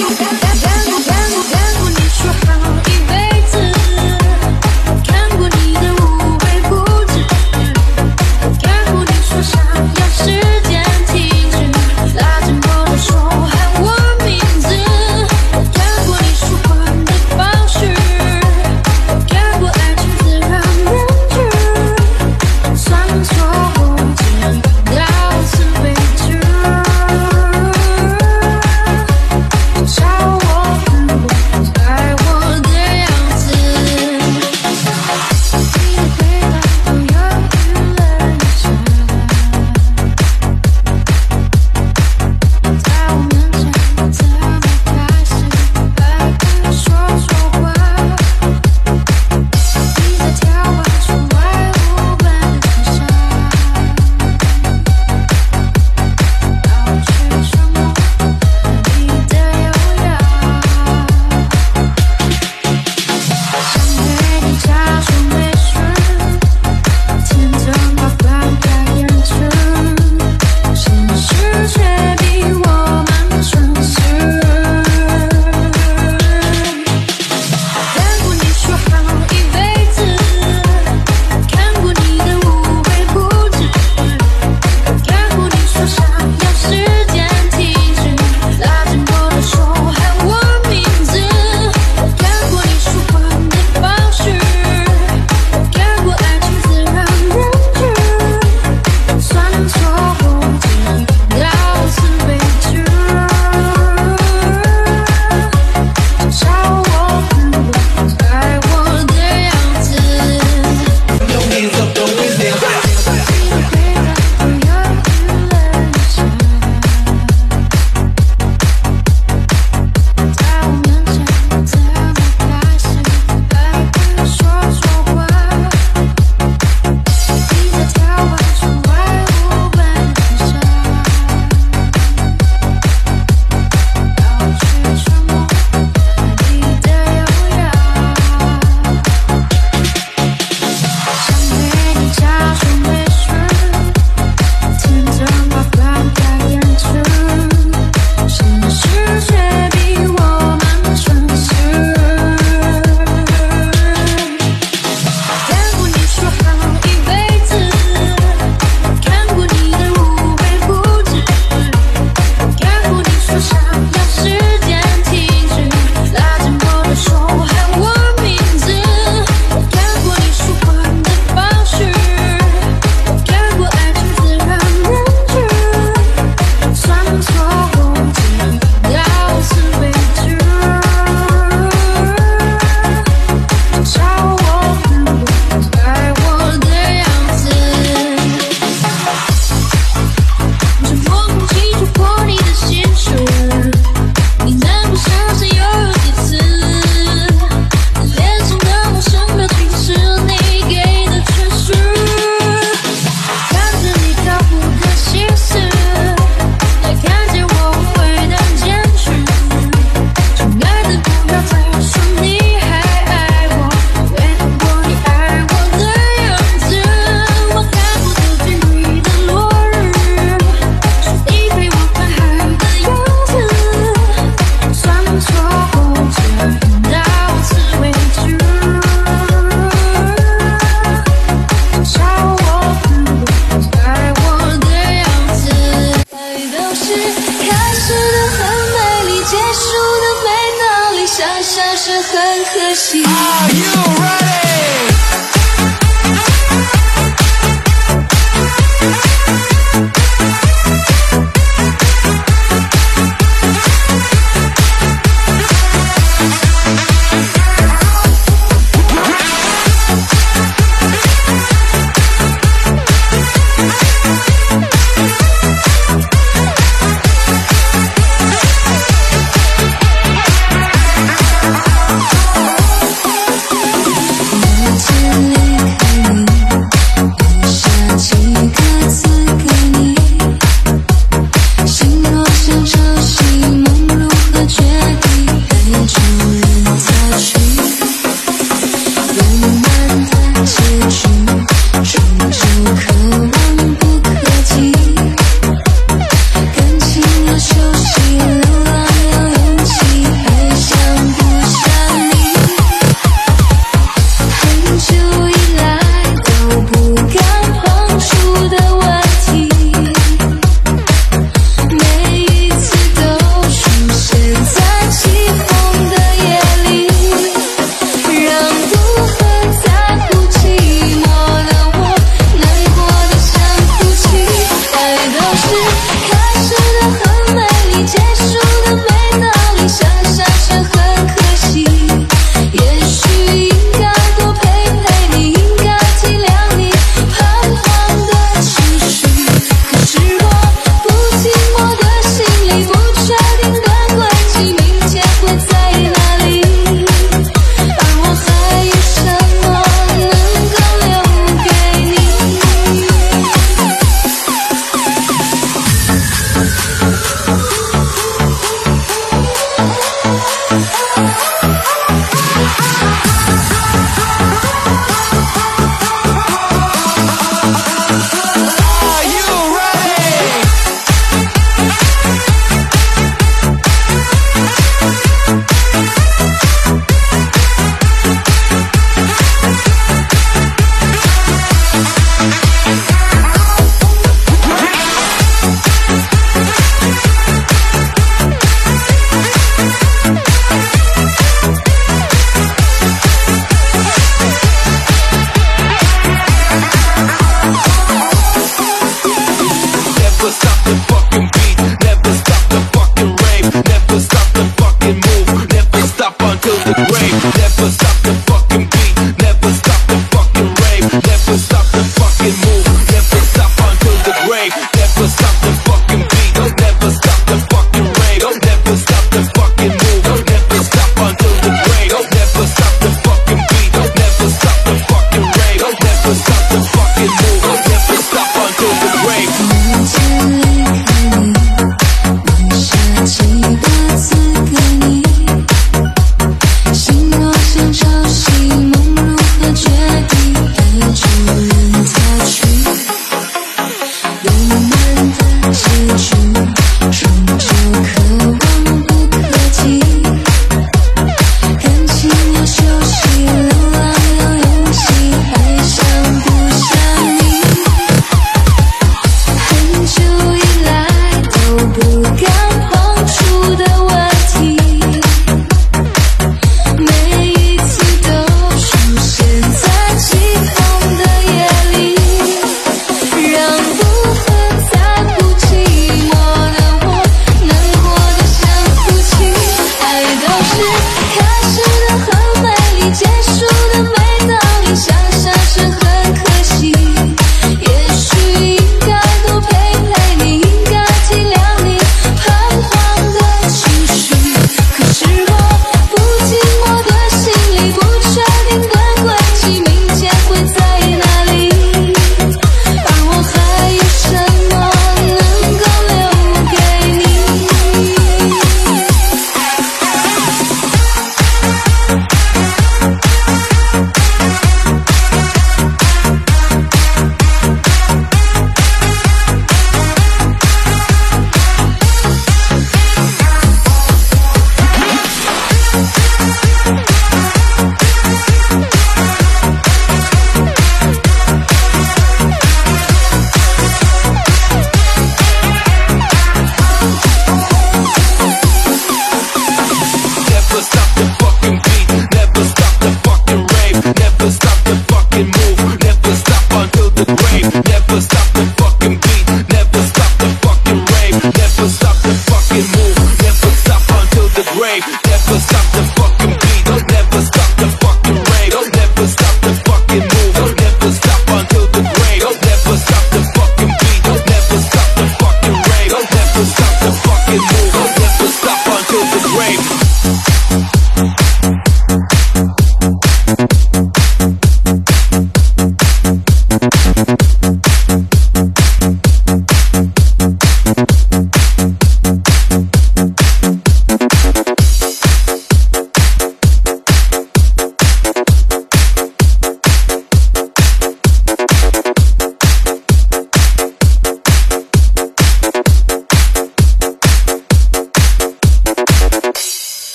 you ever you.